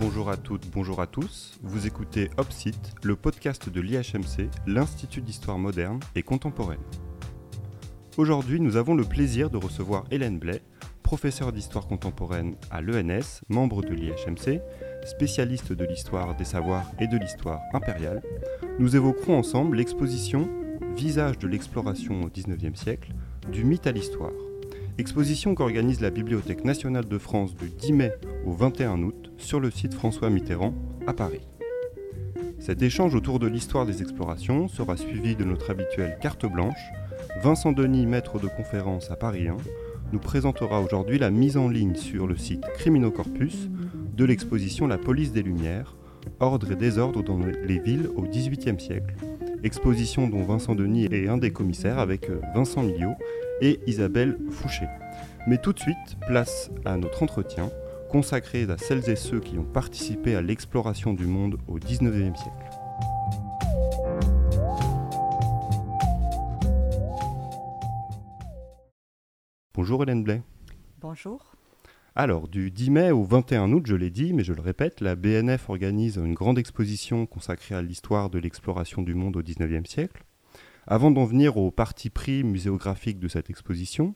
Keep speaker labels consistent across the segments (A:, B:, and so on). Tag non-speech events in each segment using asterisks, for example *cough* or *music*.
A: Bonjour à toutes, bonjour à tous. Vous écoutez Opsite, le podcast de l'IHMC, l'Institut d'histoire moderne et contemporaine. Aujourd'hui, nous avons le plaisir de recevoir Hélène Blais, professeure d'histoire contemporaine à l'ENS, membre de l'IHMC, spécialiste de l'histoire des savoirs et de l'histoire impériale. Nous évoquerons ensemble l'exposition Visage de l'exploration au XIXe siècle, du mythe à l'histoire. Exposition qu'organise la Bibliothèque nationale de France du 10 mai au 21 août sur le site François Mitterrand à Paris. Cet échange autour de l'histoire des explorations sera suivi de notre habituelle carte blanche. Vincent Denis, maître de conférence à Paris 1, nous présentera aujourd'hui la mise en ligne sur le site Criminocorpus de l'exposition La police des Lumières, ordre et désordre dans les villes au XVIIIe siècle. Exposition dont Vincent Denis est un des commissaires avec euh, Vincent Miliot et Isabelle Fouché. Mais tout de suite, place à notre entretien consacré à celles et ceux qui ont participé à l'exploration du monde au XIXe siècle. Bonjour Hélène Blais.
B: Bonjour.
A: Alors, du 10 mai au 21 août, je l'ai dit, mais je le répète, la BNF organise une grande exposition consacrée à l'histoire de l'exploration du monde au XIXe siècle. Avant d'en venir au parti pris muséographique de cette exposition,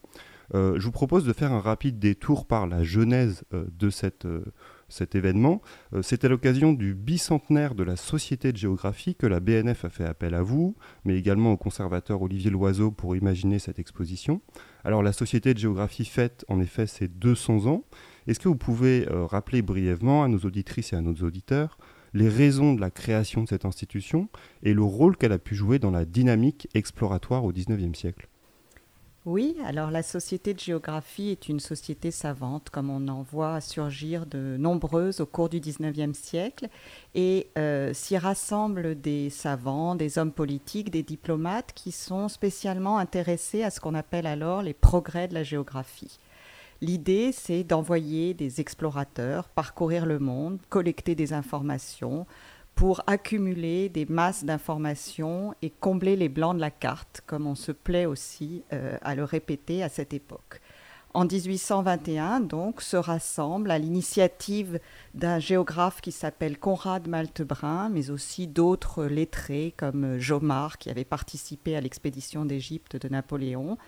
A: euh, je vous propose de faire un rapide détour par la genèse euh, de euh, cet événement. C'est à l'occasion du bicentenaire de la Société de géographie que la BNF a fait appel à vous, mais également au conservateur Olivier Loiseau pour imaginer cette exposition. Alors la Société de géographie fête en effet ses 200 ans. Est-ce que vous pouvez rappeler brièvement à nos auditrices et à nos auditeurs les raisons de la création de cette institution et le rôle qu'elle a pu jouer dans la dynamique exploratoire au XIXe siècle.
B: Oui, alors la Société de géographie est une société savante, comme on en voit surgir de nombreuses au cours du XIXe siècle, et euh, s'y rassemblent des savants, des hommes politiques, des diplomates qui sont spécialement intéressés à ce qu'on appelle alors les progrès de la géographie. L'idée, c'est d'envoyer des explorateurs parcourir le monde, collecter des informations pour accumuler des masses d'informations et combler les blancs de la carte, comme on se plaît aussi euh, à le répéter à cette époque. En 1821, donc, se rassemble à l'initiative d'un géographe qui s'appelle Conrad Maltebrun, mais aussi d'autres lettrés comme Jomard, qui avait participé à l'expédition d'Égypte de Napoléon,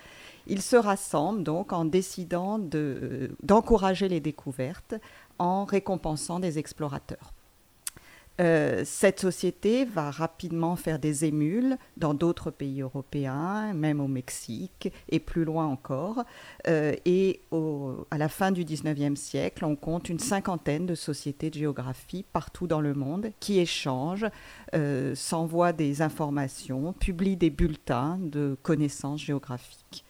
B: ils se rassemblent donc en décidant euh, d'encourager les découvertes en récompensant des explorateurs. Euh, cette société va rapidement faire des émules dans d'autres pays européens, même au Mexique et plus loin encore. Euh, et à la fin du 19e siècle, on compte une cinquantaine de sociétés de géographie partout dans le monde qui échangent, s'envoient des informations, publient des bulletins de connaissances géographiques.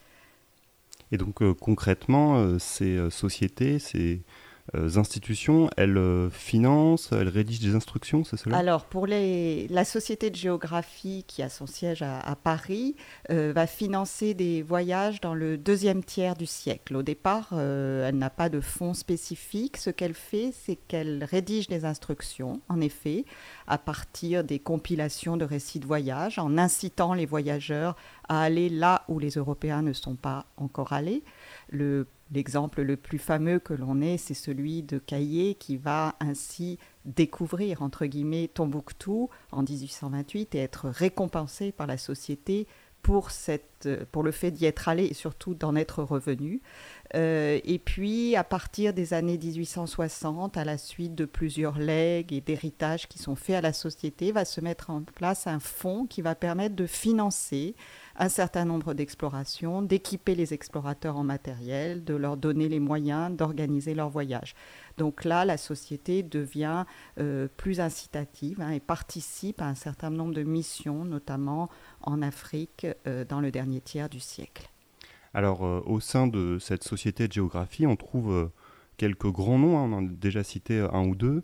A: Et donc euh, concrètement, euh, ces euh, sociétés, ces institutions, elles financent, elles rédigent des instructions, c'est cela?
B: Alors, pour la Société de géographie qui a son siège à, Paris, va financer des voyages dans le deuxième tiers du siècle. Au départ, elle n'a pas de fonds spécifiques. Ce qu'elle fait, c'est qu'elle rédige des instructions, en effet, à partir des compilations de récits de voyage, en incitant les voyageurs à aller là où les Européens ne sont pas encore allés. L'exemple le, plus fameux que l'on ait, c'est celui de Caillé qui va ainsi découvrir, entre guillemets, Tombouctou en 1828 et être récompensé par la société pour, cette, pour le fait d'y être allé et surtout d'en être revenu. Euh, et puis, à partir des années 1860, à la suite de plusieurs legs et d'héritages qui sont faits à la société, va se mettre en place un fonds qui va permettre de financer un certain nombre d'explorations, d'équiper les explorateurs en matériel, de leur donner les moyens d'organiser leur voyage. Donc là, la société devient euh, plus incitative hein, et participe à un certain nombre de missions, notamment en Afrique euh, dans le dernier tiers du siècle.
A: Alors, euh, au sein de cette société de géographie, on trouve quelques grands noms, hein, on en a déjà cité un ou deux,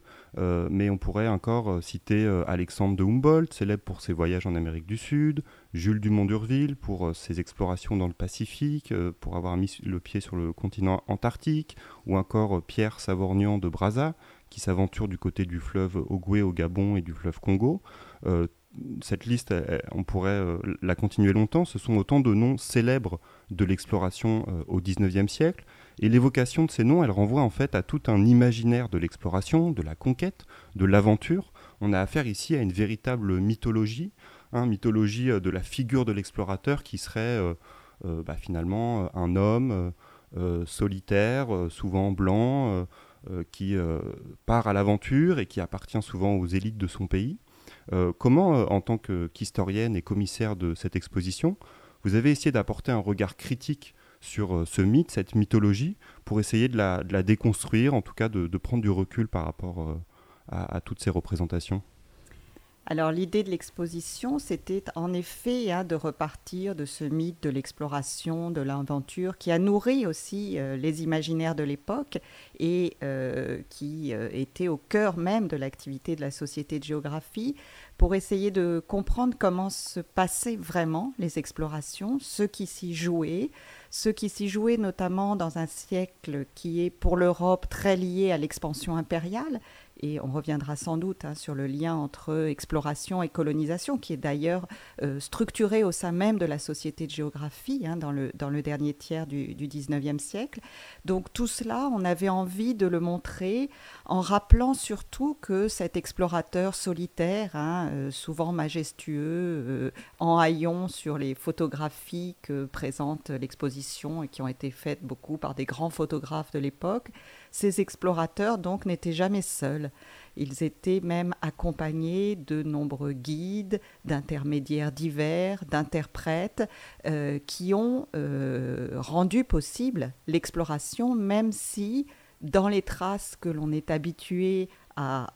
A: mais on pourrait encore citer Alexandre de Humboldt, célèbre pour ses voyages en Amérique du Sud, Jules Dumont d'Urville pour euh, ses explorations dans le Pacifique, euh, pour avoir mis le pied sur le continent antarctique, ou encore euh, Pierre Savorgnan de Brazza, qui s'aventurent du côté du fleuve Ogoué au Gabon et du fleuve Congo. cette liste, on pourrait la continuer longtemps. Ce sont autant de noms célèbres de l'exploration au XIXe siècle. Et l'évocation de ces noms, elle renvoie en fait à tout un imaginaire de l'exploration, de la conquête, de l'aventure. On a affaire ici à une véritable mythologie, hein, mythologie de la figure de l'explorateur qui serait bah, finalement un homme euh, solitaire, euh, souvent blanc, euh, qui part à l'aventure et qui appartient souvent aux élites de son pays. comment, en tant qu'historienne et commissaire de cette exposition, vous avez essayé d'apporter un regard critique sur ce mythe, cette mythologie, pour essayer de la, déconstruire, en tout cas de, prendre du recul par rapport à toutes ces représentations?
B: Alors l'idée de l'exposition, c'était en effet hein, de repartir de ce mythe de l'exploration, de l'aventure, qui a nourri aussi euh, les imaginaires de l'époque et euh, qui euh, était au cœur même de l'activité de la Société de géographie, pour essayer de comprendre comment se passaient vraiment les explorations, ce qui s'y jouait, ce qui s'y jouait notamment dans un siècle qui est pour l'Europe très lié à l'expansion impériale et on reviendra sans doute hein, sur le lien entre exploration et colonisation, qui est d'ailleurs euh, structuré au sein même de la société de géographie hein, dans, le, dernier tiers du, du 19e siècle. Donc tout cela, on avait envie de le montrer en rappelant surtout que cet explorateur solitaire, hein, euh, souvent majestueux, euh, en haillons sur les photographies que présente l'exposition et qui ont été faites beaucoup par des grands photographes de l'époque, ces explorateurs donc n'étaient jamais seuls. Ils étaient même accompagnés de nombreux guides, d'intermédiaires divers, d'interprètes euh, qui ont euh, rendu possible l'exploration, même si dans les traces que l'on est habitué à,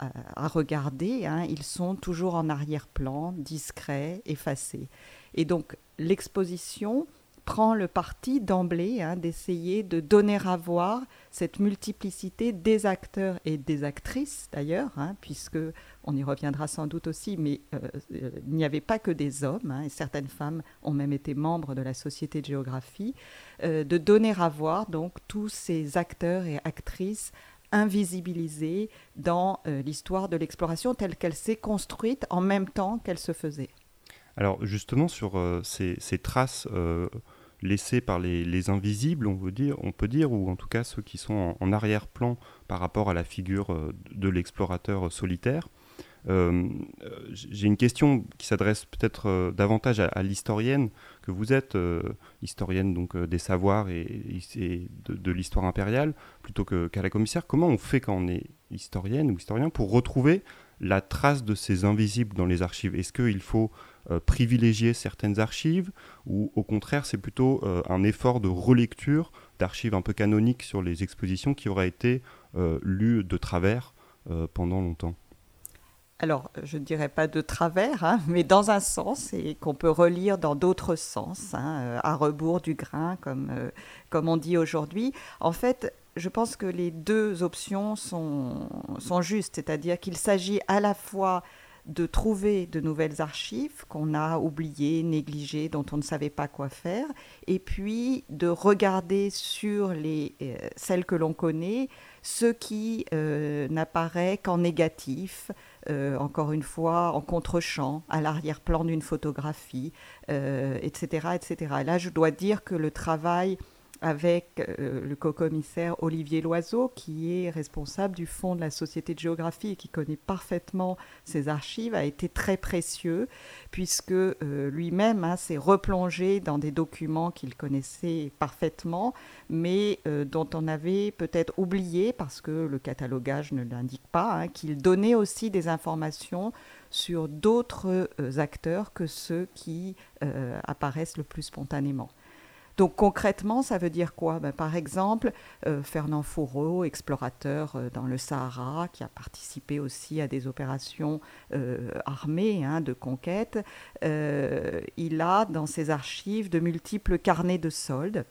B: regarder, hein, ils sont toujours en arrière-plan, discrets, effacés. Et donc l'exposition prend le parti d'emblée hein, d'essayer de donner à voir cette multiplicité des acteurs et des actrices d'ailleurs, hein, puisque on y reviendra sans doute aussi, mais euh, euh, il n'y avait pas que des hommes, hein, et certaines femmes ont même été membres de la Société de géographie, euh, de donner à voir donc tous ces acteurs et actrices invisibilisés dans l'histoire de l'exploration telle qu'elle s'est construite en même temps qu'elle se faisait.
A: Alors justement sur ces, traces laissés par les, invisibles, on, peut dire, ou en tout cas ceux qui sont en, arrière-plan par rapport à la figure euh, de l'explorateur solitaire. Euh, j'ai une question qui s'adresse peut-être euh, davantage à, l'historienne que vous êtes, historienne donc des savoirs et, de, l'histoire impériale, plutôt qu'à la commissaire. Comment on fait quand on est historienne ou historien pour retrouver la trace de ces invisibles dans les archives? Est-ce qu'il faut euh, privilégier certaines archives ou au contraire c'est plutôt euh, un effort de relecture d'archives un peu canoniques sur les expositions qui aura été euh, lues de travers pendant longtemps?
B: Alors, je ne dirais pas de travers, hein, *laughs* mais dans un sens, et qu'on peut relire dans d'autres sens, hein, à rebours du grain, comme, comme on dit aujourd'hui. En fait, je pense que les deux options sont, sont justes, c'est-à-dire qu'il s'agit à la fois de trouver de nouvelles archives qu'on a oubliées, négligées, dont on ne savait pas quoi faire, et puis de regarder sur les, euh, celles que l'on connaît ce qui euh, n'apparaît qu'en négatif, euh, encore une fois en contre-champ, à l'arrière-plan d'une photographie, etc., etc. là, je dois dire que le travail avec euh, le co-commissaire Olivier Loiseau, qui est responsable du fonds de la Société de géographie et qui connaît parfaitement ces archives, a été très précieux, puisque euh, lui-même hein, s'est replongé dans des documents qu'il connaissait parfaitement, mais euh, dont on avait peut-être oublié, parce que le catalogage ne l'indique pas, hein, qu'il donnait aussi des informations sur d'autres acteurs que ceux qui apparaissent le plus spontanément. Donc concrètement, ça veut dire quoi? Ben, Par exemple, euh, Fernand Fourreau, explorateur euh, dans le Sahara, qui a participé aussi à des opérations euh, armées hein, de conquête, il a dans ses archives de multiples carnets de soldes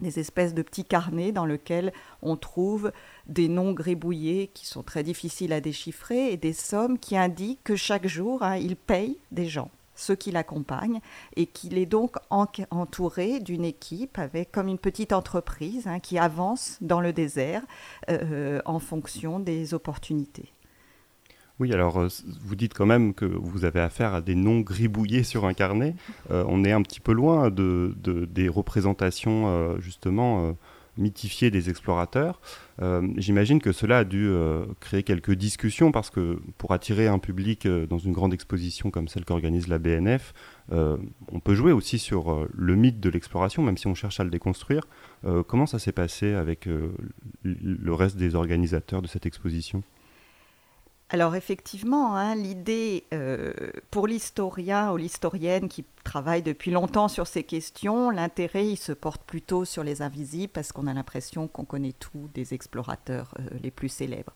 B: des espèces de petits carnets dans lesquels on trouve des noms gribouillés qui sont très difficiles à déchiffrer et des sommes qui indiquent que chaque jour, hein, il paye des gens ceux qui l'accompagnent et qu'il est donc entouré d'une équipe avec comme une petite entreprise hein, qui avance dans le désert euh, en fonction des opportunités.
A: Oui, alors euh, vous dites quand même que vous avez affaire à des noms gribouillés sur un carnet. Euh, on est un petit peu loin de, des représentations justement mythifiées des explorateurs. J'imagine que cela a dû créer quelques discussions parce que pour attirer un public dans une grande exposition comme celle qu'organise la BNF, euh, on peut jouer aussi sur euh, le mythe de l'exploration, même si on cherche à le déconstruire. Euh, comment ça s'est passé avec le reste des organisateurs de cette exposition?
B: Alors effectivement, hein, l'idée pour l'historien ou l'historienne qui travaille depuis longtemps sur ces questions, l'intérêt il se porte plutôt sur les invisibles parce qu'on a l'impression qu'on connaît tout des explorateurs les plus célèbres.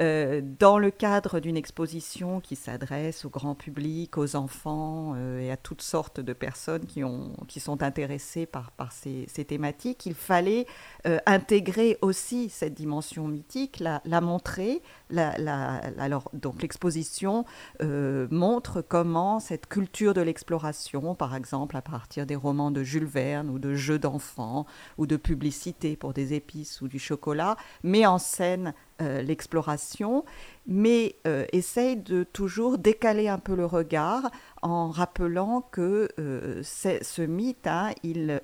B: Euh, dans le cadre d'une exposition qui s'adresse au grand public, aux enfants euh, et à toutes sortes de personnes qui, ont, qui sont intéressées par, ces, thématiques, il fallait euh, intégrer aussi cette dimension mythique, la montrer. Alors, donc l'exposition montre comment cette culture de l'exploration, par exemple à partir des romans de Jules Verne ou de jeux d'enfants ou de publicité pour des épices ou du chocolat, met en scène euh, l'exploration, mais euh, essaye de toujours décaler un peu le regard en rappelant que euh, ce mythe, hein, il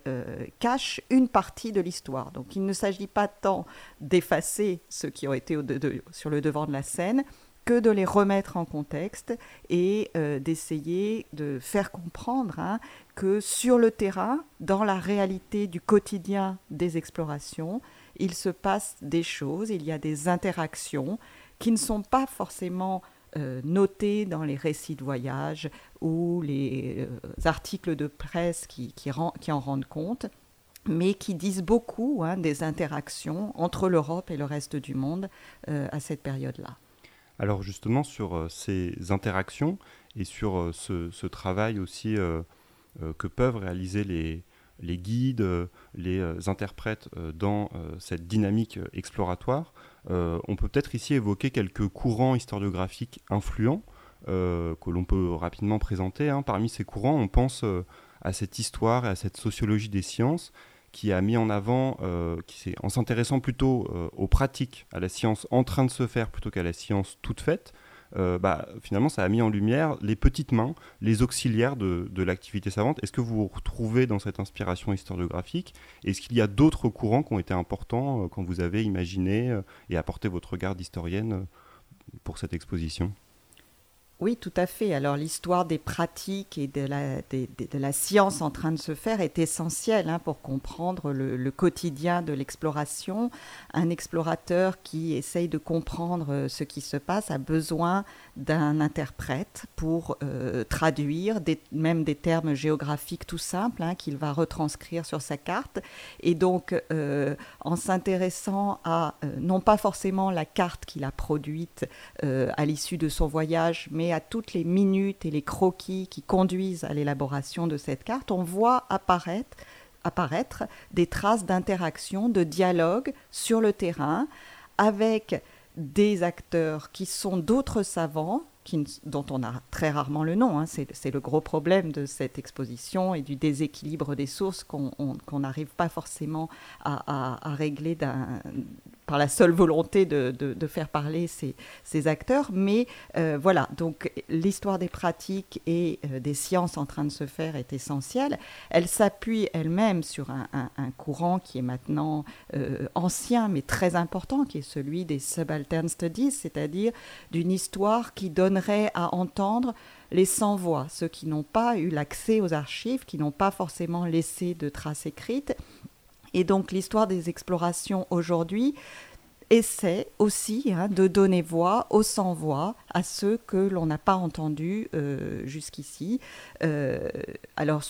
B: cache une partie de l'histoire. Donc il ne s'agit pas tant d'effacer ceux qui ont été sur le devant de la scène, que de les remettre en contexte et d'essayer de faire comprendre hein, que sur le terrain, dans la réalité du quotidien des explorations, il se passe des choses, il y a des interactions qui ne sont pas forcément euh, notées dans les récits de voyage ou les euh, articles de presse qui, en rendent compte, mais qui disent beaucoup hein, des interactions entre l'Europe et le reste du monde euh, à cette période-là.
A: Alors justement sur ces interactions et sur ce, travail aussi que peuvent réaliser les, guides, les interprètes dans cette dynamique exploratoire. On peut peut-être ici évoquer quelques courants historiographiques influents que l'on peut rapidement présenter. Hein. Parmi ces courants, on pense à cette histoire et à cette sociologie des sciences qui a mis en avant, en s'intéressant plutôt aux pratiques, à la science en train de se faire plutôt qu'à la science toute faite, euh, bah, finalement, ça a mis en lumière les petites mains, les auxiliaires de, l'activité savante. Est-ce que vous vous retrouvez dans cette inspiration historiographique? Est-ce qu'il y a d'autres courants qui ont été importants euh, quand vous avez imaginé euh, et apporté votre regard d'historienne pour cette exposition?
B: Oui, tout à fait. Alors l'histoire des pratiques et de la, science en train de se faire est essentielle hein, pour comprendre le, quotidien de l'exploration. Un explorateur qui essaye de comprendre euh, ce qui se passe a besoin d'un interprète pour euh, traduire même des termes géographiques tout simples hein, qu'il va retranscrire sur sa carte. Et donc, euh, en s'intéressant à non pas forcément la carte qu'il a produite à l'issue de son voyage, mais à toutes les minutes et les croquis qui conduisent à l'élaboration de cette carte, on voit apparaître, apparaître des traces d'interaction, de dialogue sur le terrain avec des acteurs qui sont d'autres savants dont on a très rarement le nom. Hein. C'est le gros problème de cette exposition et du déséquilibre des sources qu'on n'arrive pas forcément à, à régler par la seule volonté de, de, faire parler ces, ces acteurs. Mais euh, voilà, donc l'histoire des pratiques et euh, des sciences en train de se faire est essentielle. Elle s'appuie elle-même sur un, un, courant qui est maintenant euh, ancien mais très important, qui est celui des subaltern studies, c'est-à-dire d'une histoire qui donnerait à entendre les sans-voix, ceux qui n'ont pas eu l'accès aux archives, qui n'ont pas forcément laissé de traces écrites et donc l'histoire des explorations aujourd'hui essaie aussi hein, de donner voix aux sans-voix, à ceux que l'on n'a pas entendus euh, jusqu'ici. Euh, alors,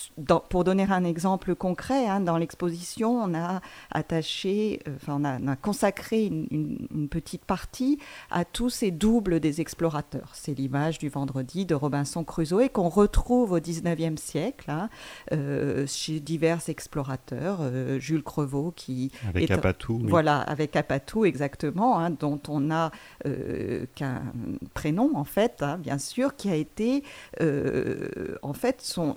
B: pour donner un exemple concret, hein, dans l'exposition, on a attaché, euh, enfin, on, a, consacré une, petite partie à tous ces doubles des explorateurs. C'est l'image du vendredi de Robinson Crusoe qu'on retrouve au 19e siècle hein, chez divers explorateurs. Jules Crevaux qui...
A: Avec Apatou.
B: Voilà, avec Apatou, exactement hein, dont on a qu'un prénom en fait, hein, bien sûr, qui a été en fait son,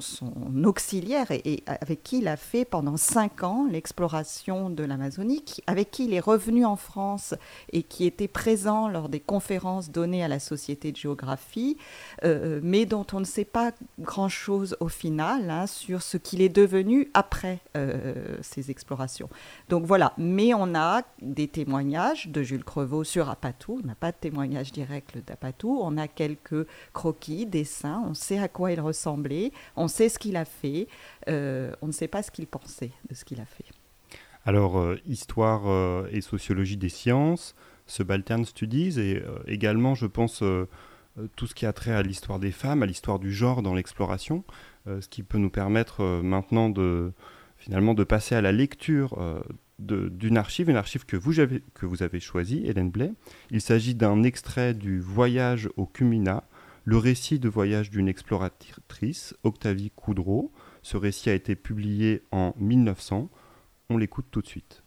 B: auxiliaire et, avec qui il a fait pendant cinq ans l'exploration de l'Amazonie, avec qui il est revenu en France et qui était présent lors des conférences données à la Société de géographie, mais dont on ne sait pas grand-chose au final hein, sur ce qu'il est devenu après ces explorations. Donc voilà, mais on a des témoignages de Jules Crevaux sur Apatou. On n'a pas de témoignage direct d'Apatou. On a quelques croquis, dessins. On sait à quoi il ressemblait. On sait ce qu'il a fait. Euh, on ne sait pas ce qu'il pensait de ce qu'il a fait.
A: Alors, euh, histoire euh, et sociologie des sciences, subaltern studies, et également, je pense, tout ce qui a trait à l'histoire des femmes, à l'histoire du genre dans l'exploration, ce qui peut nous permettre maintenant de finalement de passer à la lecture d'une archive, une archive que vous avez, choisie, Hélène Blais. Il s'agit d'un extrait du Voyage au Cumina, le récit de voyage d'une exploratrice, Octavie Coudreau. Ce récit a été publié en 1900. On l'écoute tout de suite.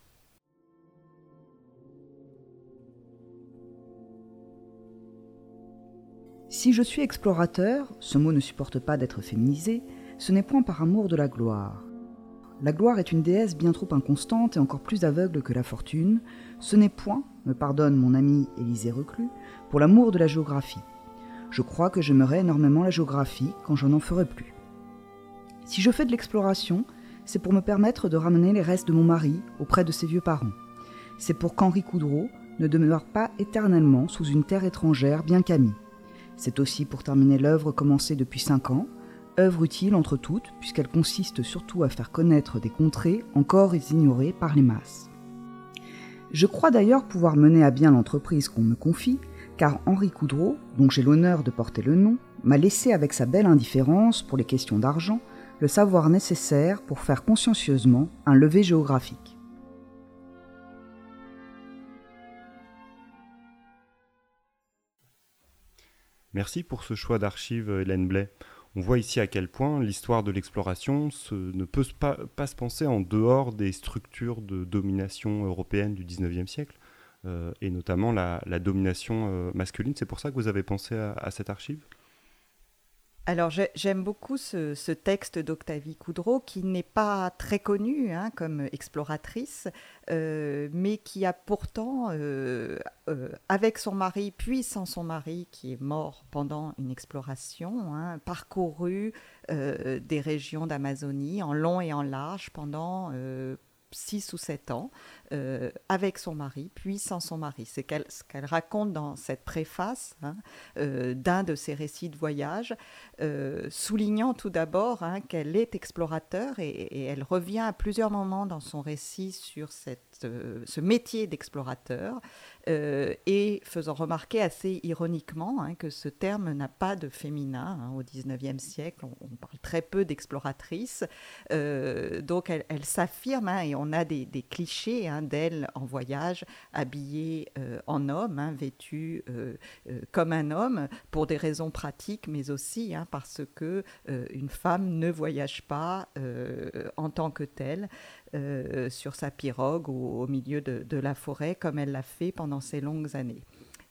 C: Si je suis explorateur, ce mot ne supporte pas d'être féminisé, ce n'est point par amour de la gloire. La gloire est une déesse bien trop inconstante et encore plus aveugle que la fortune. Ce n'est point, me pardonne mon ami Élisée Reclus, pour l'amour de la géographie. Je crois que j'aimerais énormément la géographie quand je n'en ferai plus. Si je fais de l'exploration, c'est pour me permettre de ramener les restes de mon mari auprès de ses vieux parents. C'est pour qu'Henri Coudreau ne demeure pas éternellement sous une terre étrangère bien qu'ami. C'est aussi pour terminer l'œuvre commencée depuis cinq ans, œuvre utile entre toutes, puisqu'elle consiste surtout à faire connaître des contrées encore ignorées par les masses. Je crois d'ailleurs pouvoir mener à bien l'entreprise qu'on me confie, car Henri Coudreau, dont j'ai l'honneur de porter le nom, m'a laissé avec sa belle indifférence pour les questions d'argent le savoir nécessaire pour faire consciencieusement un lever géographique.
A: Merci pour ce choix d'archives, Hélène Blais. On voit ici à quel point l'histoire de l'exploration ne peut pas, se penser en dehors des structures de domination européenne du 19e siècle, euh, et notamment la, domination euh, masculine. C'est pour ça que vous avez pensé à cette archive?
B: Alors j'aime beaucoup ce, texte d'Octavie Coudreau qui n'est pas très connue hein, comme exploratrice, euh, mais qui a pourtant, euh, euh, avec son mari, puis sans son mari qui est mort pendant une exploration, hein, parcouru des régions d'Amazonie en long et en large pendant 6 ou 7 ans euh, avec son mari, puis sans son mari. C'est ce qu'elle raconte dans cette préface hein, euh, d'un de ses récits de voyage, euh, soulignant tout d'abord hein, qu'elle est explorateur et, elle revient à plusieurs moments dans son récit sur cette, ce métier d'explorateur et faisant remarquer assez ironiquement hein, que ce terme n'a pas de féminin au XIXe siècle. On, parle très peu d'exploratrices. donc elle, s'affirme et on a des clichés d'elle en voyage, habillée euh, en homme, hein, vêtue euh, euh, comme un homme, pour des raisons pratiques, mais aussi hein, parce que une femme ne voyage pas en tant que telle. sur sa pirogue ou au milieu de la forêt comme elle l'a fait pendant ces longues années.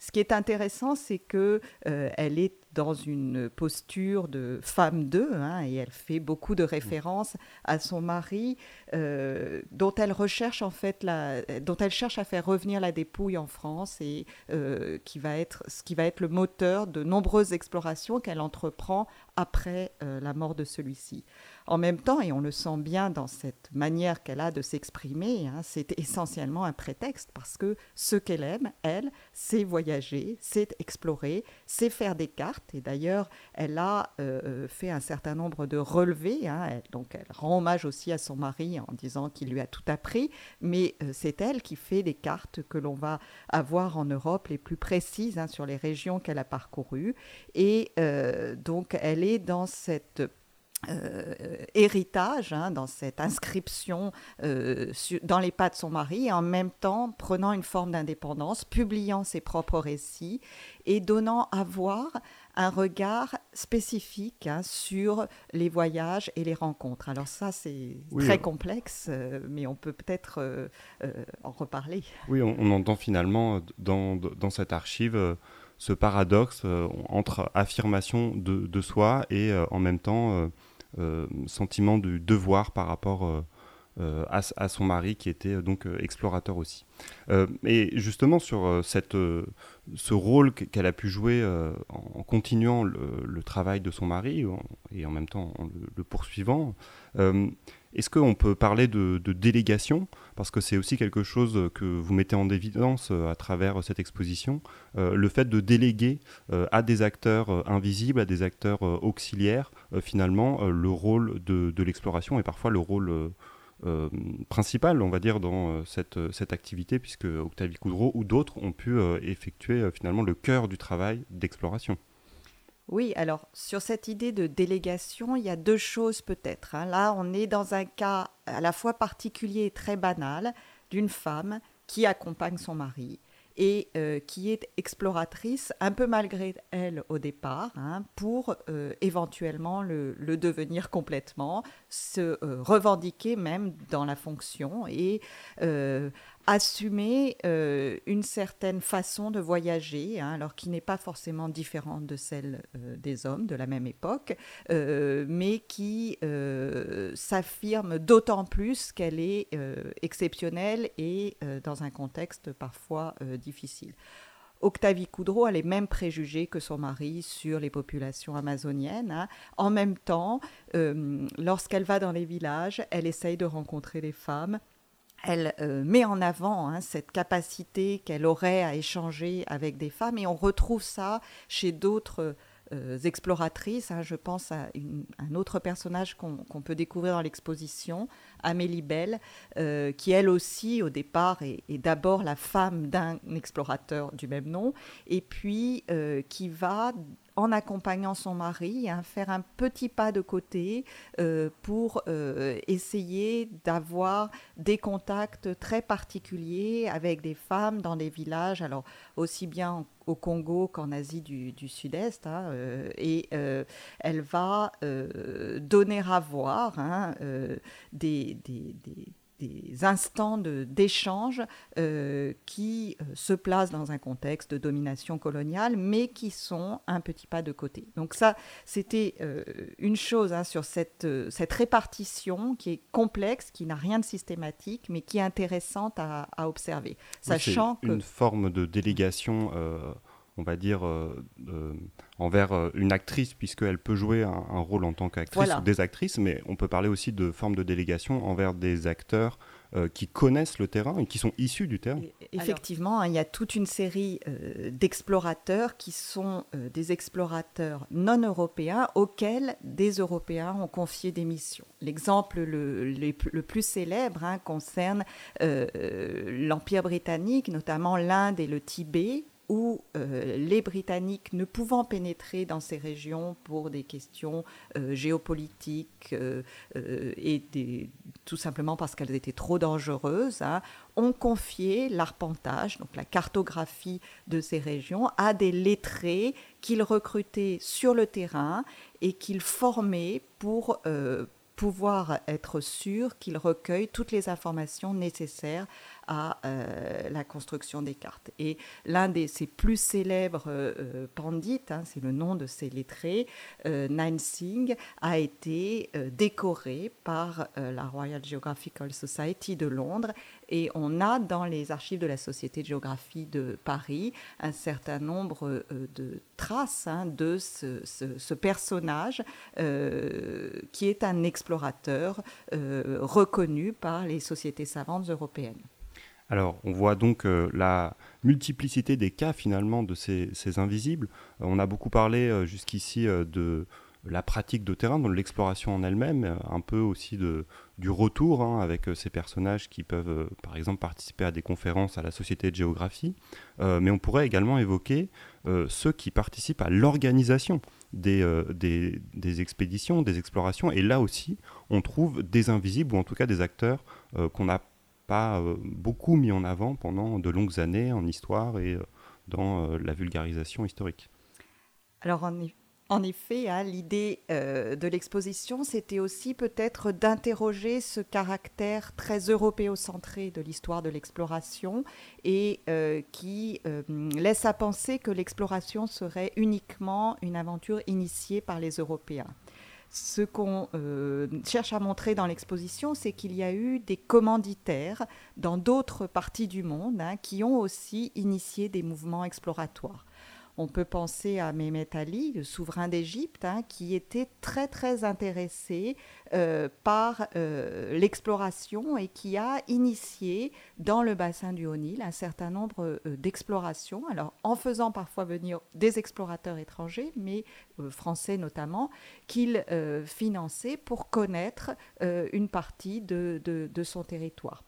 B: Ce qui est intéressant, c'est que euh, elle est dans une posture de femme d'eux, hein, et elle fait beaucoup de références à son mari, euh, dont elle recherche en fait la, dont elle cherche à faire revenir la dépouille en France et euh, qui va être ce qui va être le moteur de nombreuses explorations qu'elle entreprend après la mort de celui-ci. En même temps, et on le sent bien dans cette manière qu'elle a de s'exprimer, hein, c'est essentiellement un prétexte parce que ce qu'elle aime, elle, c'est voyager, c'est explorer, c'est faire des cartes. Et d'ailleurs, elle a euh, fait un certain nombre de relevés. Hein, donc, elle rend hommage aussi à son mari en disant qu'il lui a tout appris. Mais euh, c'est elle qui fait des cartes que l'on va avoir en Europe les plus précises hein, sur les régions qu'elle a parcourues. Et euh, donc, elle est dans cette euh, héritage hein, dans cette inscription dans les pas de son mari et en même temps prenant une forme d'indépendance, publiant ses propres récits et donnant à voir un regard spécifique hein, sur les voyages et les rencontres. Alors ça, c'est très complexe, mais on peut peut-être en reparler.
A: Oui, on, entend finalement dans, dans cette archive ce paradoxe entre affirmation de, de soi et en même temps sentiment du devoir par rapport euh, à, son mari qui était euh, donc euh, explorateur aussi. et justement sur cette, ce rôle qu'elle a pu jouer en, continuant le, travail de son mari et en même temps en le, poursuivant, est-ce qu'on peut parler de, délégation? Parce que c'est aussi quelque chose que vous mettez en évidence à travers cette exposition, le fait de déléguer à des acteurs invisibles, à des acteurs auxiliaires, finalement, le rôle de, de l'exploration et parfois le rôle euh, principal, on va dire, dans euh, cette, euh, cette activité, puisque Octavie Coudreau ou d'autres ont pu effectuer finalement le cœur du travail d'exploration.
B: Oui, alors sur cette idée de délégation, il y a deux choses peut-être. Hein. Là, on est dans un cas à la fois particulier et très banal d'une femme qui accompagne son mari et euh, qui est exploratrice, un peu malgré elle au départ, hein, pour euh, éventuellement le, devenir complètement, se euh, revendiquer même dans la fonction et assumer euh, une certaine façon de voyager, hein, alors qui n'est pas forcément différente de celle euh, des hommes de la même époque, euh, mais qui s'affirme d'autant plus qu'elle est exceptionnelle et dans un contexte parfois difficile. Octavie Coudreau a les mêmes préjugés que son mari sur les populations amazoniennes. Hein. En même temps, lorsqu'elle va dans les villages, elle essaye de rencontrer les femmes elle euh, met en avant hein, cette capacité qu'elle aurait à échanger avec des femmes et on retrouve ça chez d'autres euh, exploratrices. Hein. je pense à un autre personnage qu'on peut découvrir dans l'exposition, Amélie Bell, euh, qui elle aussi au départ est, est d'abord la femme d'un explorateur du même nom et puis qui va en accompagnant son mari, hein, faire un petit pas de côté euh, pour euh, essayer d'avoir des contacts très particuliers avec des femmes dans des villages, alors aussi bien au Congo qu'en Asie du, Sud-Est. Hein, euh, et elle va donner à voir hein, des, instants d'échange euh, qui euh, se placent dans un contexte de domination coloniale, mais qui sont un petit pas de côté. Donc ça, c'était euh, une chose hein, sur cette, cette répartition qui est complexe, qui n'a rien de systématique, mais qui est intéressante à, observer.
A: Sachant que... Une forme de délégation on va dire, euh, euh, envers euh, une actrice, puisqu'elle peut jouer un, rôle en tant qu'actrice ou des actrices, mais on peut parler aussi de forme de délégation envers des acteurs qui connaissent le terrain et qui sont issus du terrain.
B: Effectivement, hein, il y a toute une série d'explorateurs qui sont des explorateurs non européens auxquels des Européens ont confié des missions. L'exemple le, plus célèbre hein, concerne l'Empire britannique, notamment l'Inde et le Tibet, où euh, les Britanniques, ne pouvant pénétrer dans ces régions pour des questions euh, géopolitiques euh, et tout simplement parce qu'elles étaient trop dangereuses, hein, ont confié l'arpentage, donc la cartographie de ces régions, à des lettrés qu'ils recrutaient sur le terrain et qu'ils formaient pour pouvoir être sûrs qu'ils recueillent toutes les informations nécessaires à euh, la construction des cartes. Et l'un de ses plus célèbres euh, euh, pandits, hein, c'est le nom de ses lettrés, Nain Singh, a été décoré par la Royal Geographical Society de Londres. Et on a dans les archives de la Société de géographie de Paris un certain nombre de traces hein, de ce, personnage qui est un explorateur reconnu par les sociétés savantes européennes.
A: Alors, on voit donc euh, la multiplicité des cas finalement de ces, invisibles. Euh, on a beaucoup parlé euh, jusqu'ici de la pratique de terrain, de l'exploration en elle-même, un peu aussi du retour hein, avec ces personnages qui peuvent, par exemple, participer à des conférences à la Société de géographie. mais on pourrait également évoquer ceux qui participent à l'organisation des, des, expéditions, des explorations. Et là aussi, on trouve des invisibles, ou en tout cas des acteurs qu'on a pas euh, beaucoup mis en avant pendant de longues années en histoire et euh, dans euh, la vulgarisation historique.
B: Alors en, effet, hein, l'idée de l'exposition, c'était aussi peut-être d'interroger ce caractère très européocentré de l'histoire de l'exploration et qui laisse à penser que l'exploration serait uniquement une aventure initiée par les Européens. Ce qu'on cherche à montrer dans l'exposition, c'est qu'il y a eu des commanditaires dans d'autres parties du monde hein, qui ont aussi initié des mouvements exploratoires. On peut penser à Mehmet Ali, souverain d'Égypte, hein, qui était très très intéressé euh, par euh, l'exploration et qui a initié dans le bassin du Haut-Nil un certain nombre euh, d'explorations, alors en faisant parfois venir des explorateurs étrangers, mais français notamment, qu'il finançait pour connaître une partie de son territoire.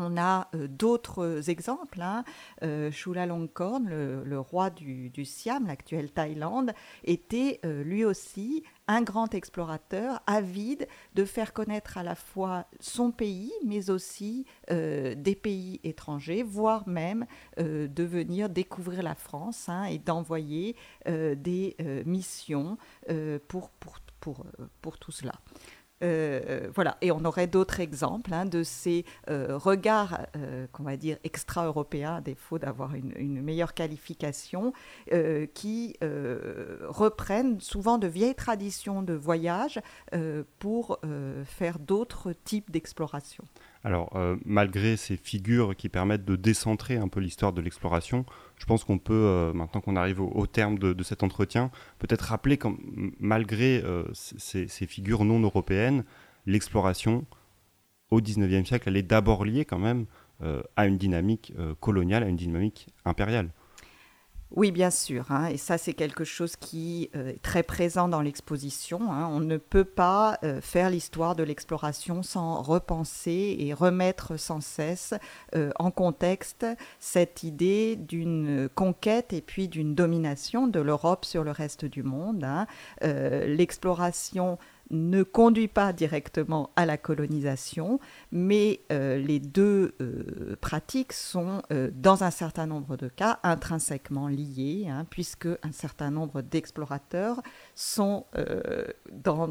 B: On a euh, d'autres exemples. Hein. Euh, Chulalongkorn, le, roi du, Siam, l'actuelle Thaïlande, était euh, lui aussi un grand explorateur avide de faire connaître à la fois son pays, mais aussi des pays étrangers, voire même de venir découvrir la France hein, et d'envoyer des missions pour tout cela. Euh, voilà, et on aurait d'autres exemples hein, de ces euh, regards, euh, qu'on va dire extra-européens, à défaut d'avoir une, meilleure qualification, qui reprennent souvent de vieilles traditions de voyage pour faire d'autres types d'exploration.
A: Alors, malgré ces figures qui permettent de décentrer un peu l'histoire de l'exploration, je pense qu'on peut, euh, maintenant qu'on arrive au, terme de, cet entretien, peut-être rappeler que malgré euh, ces, figures non européennes, l'exploration au XIXe siècle, elle est d'abord liée quand même euh, à une dynamique coloniale, à une dynamique impériale.
B: Oui, bien sûr. Hein, et ça, c'est quelque chose qui euh, est très présent dans l'exposition. Hein. On ne peut pas euh, faire l'histoire de l'exploration sans repenser et remettre sans cesse euh, en contexte cette idée d'une conquête et puis d'une domination de l'Europe sur le reste du monde. Hein. L'exploration ne conduit pas directement à la colonisation, mais euh, les deux euh, pratiques sont, euh, dans un certain nombre de cas, intrinsèquement liées, hein, puisque un certain nombre d'explorateurs sont dans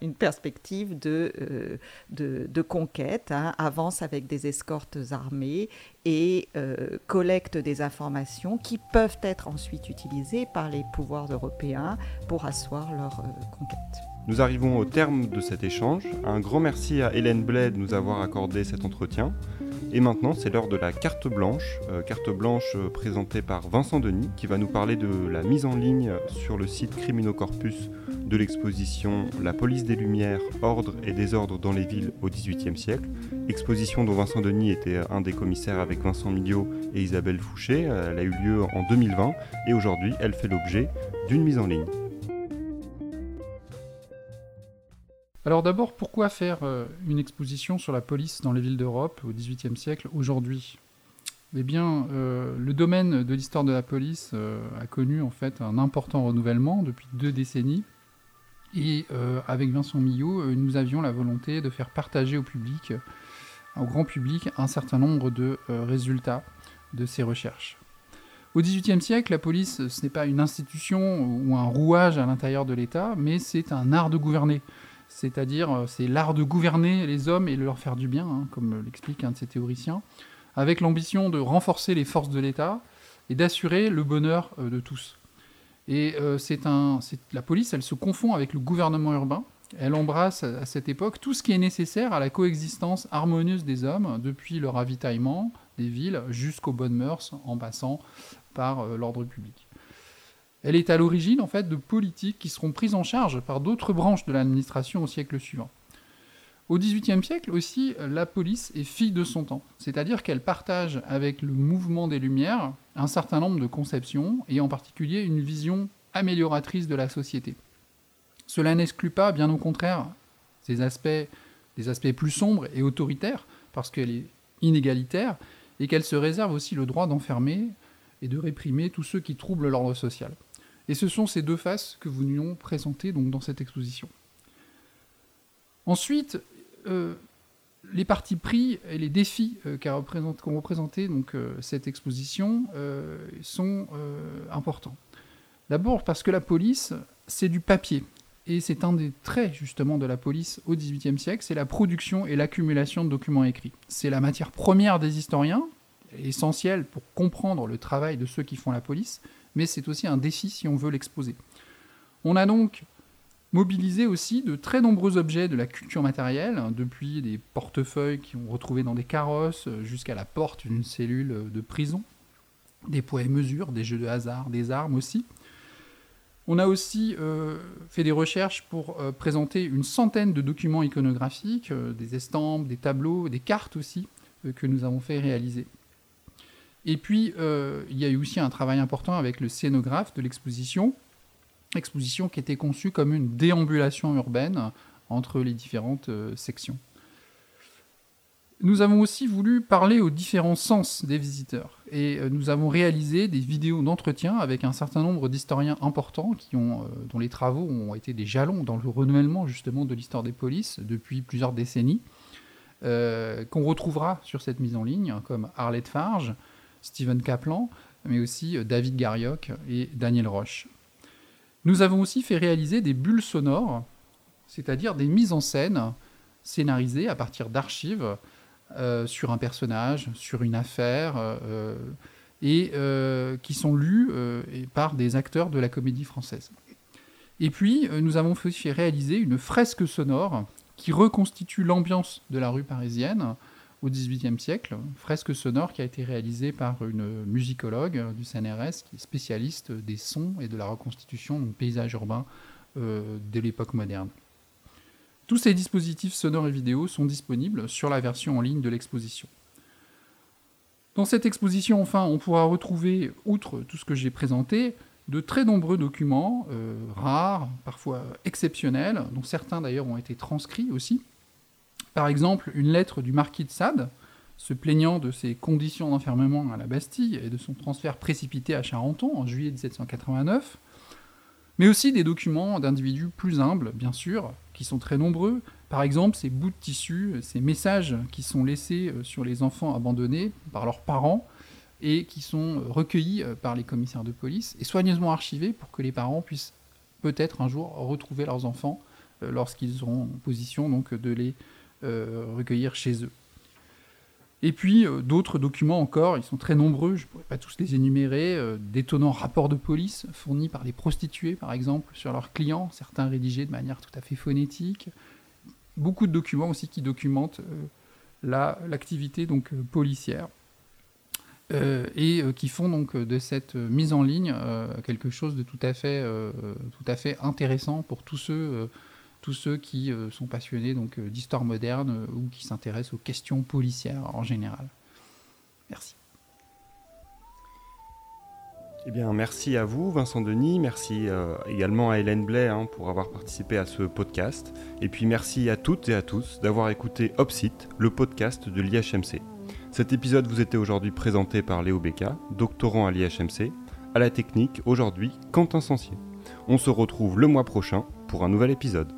B: une perspective de, conquête, hein, avancent avec des escortes armées et collectent des informations qui peuvent être ensuite utilisées par les pouvoirs européens pour asseoir leur conquête.
A: Nous arrivons au terme de cet échange. Un grand merci à Hélène Blais de nous avoir accordé cet entretien. Et maintenant, c'est l'heure de la carte blanche, euh, carte blanche euh, présentée par Vincent Denis, qui va nous parler de la mise en ligne sur le site Criminocorpus de l'exposition La police des Lumières, ordre et désordre dans les villes au XVIIIe siècle. Exposition dont Vincent Denis était un des commissaires avec Vincent Miliot et Isabelle Fouché. Elle a eu lieu en 2020 et aujourd'hui, elle fait l'objet d'une mise en ligne.
D: Alors d'abord, pourquoi faire euh, une exposition sur la police dans les villes d'Europe au XVIIIe siècle aujourd'hui? Eh bien, euh, le domaine de l'histoire de la police euh, a connu en fait un important renouvellement depuis deux décennies. Et avec Vincent Millot, nous avions la volonté de faire partager au public, au grand public, un certain nombre de résultats de ces recherches. Au XVIIIe siècle, la police, ce n'est pas une institution ou un rouage à l'intérieur de l'État, mais c'est un art de gouverner c'est-à-dire euh, c'est l'art de gouverner les hommes et de leur faire du bien, hein, comme l'explique un de ces théoriciens, avec l'ambition de renforcer les forces de l'État et d'assurer le bonheur euh, de tous. Et euh, c'est la police, elle se confond avec le gouvernement urbain. Elle embrasse à cette époque tout ce qui est nécessaire à la coexistence harmonieuse des hommes, depuis le ravitaillement des villes jusqu'aux bonnes mœurs, en passant par l'ordre public. Elle est à l'origine en fait de politiques qui seront prises en charge par d'autres branches de l'administration au siècle suivant. Au XVIIIe siècle aussi, la police est fille de son temps, c'est-à-dire qu'elle partage avec le mouvement des Lumières un certain nombre de conceptions, et en particulier une vision amélioratrice de la société. Cela n'exclut pas, bien au contraire, ces aspects, des aspects plus sombres et autoritaires, parce qu'elle est inégalitaire, et qu'elle se réserve aussi le droit d'enfermer et de réprimer tous ceux qui troublent l'ordre social. Et ce sont ces deux faces que vous nous présentées donc, dans cette exposition. Ensuite, euh, les partis pris et les défis euh, qu'ont représenté euh, cette exposition sont importants. D'abord parce que la police, c'est du papier. Et c'est un des traits justement de la police au XVIIIe siècle, c'est la production et l'accumulation de documents écrits. C'est la matière première des historiens, essentielle pour comprendre le travail de ceux qui font la police, mais c'est aussi un défi si on veut l'exposer. On a donc mobilisé aussi de très nombreux objets de la culture matérielle, hein, depuis des portefeuilles qui ont retrouvé dans des carrosses jusqu'à la porte d'une cellule de prison, des poids et mesures, des jeux de hasard, des armes aussi. On a aussi euh, fait des recherches pour euh, présenter une centaine de documents iconographiques, euh, des estampes, des tableaux, des cartes aussi, que nous avons fait réaliser. Et puis, il y a eu aussi un travail important avec le scénographe de l'exposition, exposition qui était conçue comme une déambulation urbaine entre les différentes sections. Nous avons aussi voulu parler aux différents sens des visiteurs et euh, nous avons réalisé des vidéos d'entretien avec un certain nombre d'historiens importants qui ont, euh, dont les travaux ont été des jalons dans le renouvellement justement de l'histoire des polices depuis plusieurs décennies, euh, qu'on retrouvera sur cette mise en ligne, comme Arlette Farge, Stephen Kaplan, mais aussi David Garioc et Daniel Roche. Nous avons aussi fait réaliser des bulles sonores, c'est-à-dire des mises en scène scénarisées à partir d'archives euh, sur un personnage, sur une affaire, euh, et euh, qui sont lus par des acteurs de la comédie française. Et puis, nous avons fait réaliser une fresque sonore qui reconstitue l'ambiance de la rue parisienne au XVIIIe siècle, fresque sonore qui a été réalisée par une musicologue du CNRS qui est spécialiste des sons et de la reconstitution du paysage urbain de l'époque moderne. Tous ces dispositifs sonores et vidéo sont disponibles sur la version en ligne de l'exposition. Dans cette exposition, enfin, on pourra retrouver, outre tout ce que j'ai présenté, de très nombreux documents, euh, rares, parfois exceptionnels, dont certains d'ailleurs ont été transcrits aussi. Par exemple, une lettre du marquis de Sade, se plaignant de ses conditions d'enfermement à la Bastille et de son transfert précipité à Charenton en juillet 1789, mais aussi des documents d'individus plus humbles, bien sûr, qui sont très nombreux. Par exemple, ces bouts de tissu, ces messages qui sont laissés euh, sur les enfants abandonnés par leurs parents et qui sont euh, recueillis euh, par les commissaires de police et soigneusement archivés pour que les parents puissent peut-être un jour retrouver leurs enfants lorsqu'ils seront en position donc de les recueillir chez eux. Et puis euh, d'autres documents encore, ils sont très nombreux, je ne pourrais pas tous les énumérer, euh, d'étonnants rapports de police fournis par les prostituées par exemple sur leurs clients, certains rédigés de manière tout à fait phonétique. Beaucoup de documents aussi qui documentent euh, l'activité donc policière. et qui font donc de cette mise en ligne quelque chose de tout à fait, tout à fait intéressant pour tous ceux tous ceux qui euh, sont passionnés donc euh, d'histoire moderne euh, ou qui s'intéressent aux questions policières en général. Merci.
A: Eh bien, merci à vous, Vincent Denis. Merci également à Hélène Blais hein, pour avoir participé à ce podcast. Et puis merci à toutes et à tous d'avoir écouté Opsite, le podcast de l'IHMC. Cet épisode vous était aujourd'hui présenté par Léo Becca, doctorant à l'IHMC. À la technique, aujourd'hui, Quentin Sancier. On se retrouve le mois prochain pour un nouvel épisode.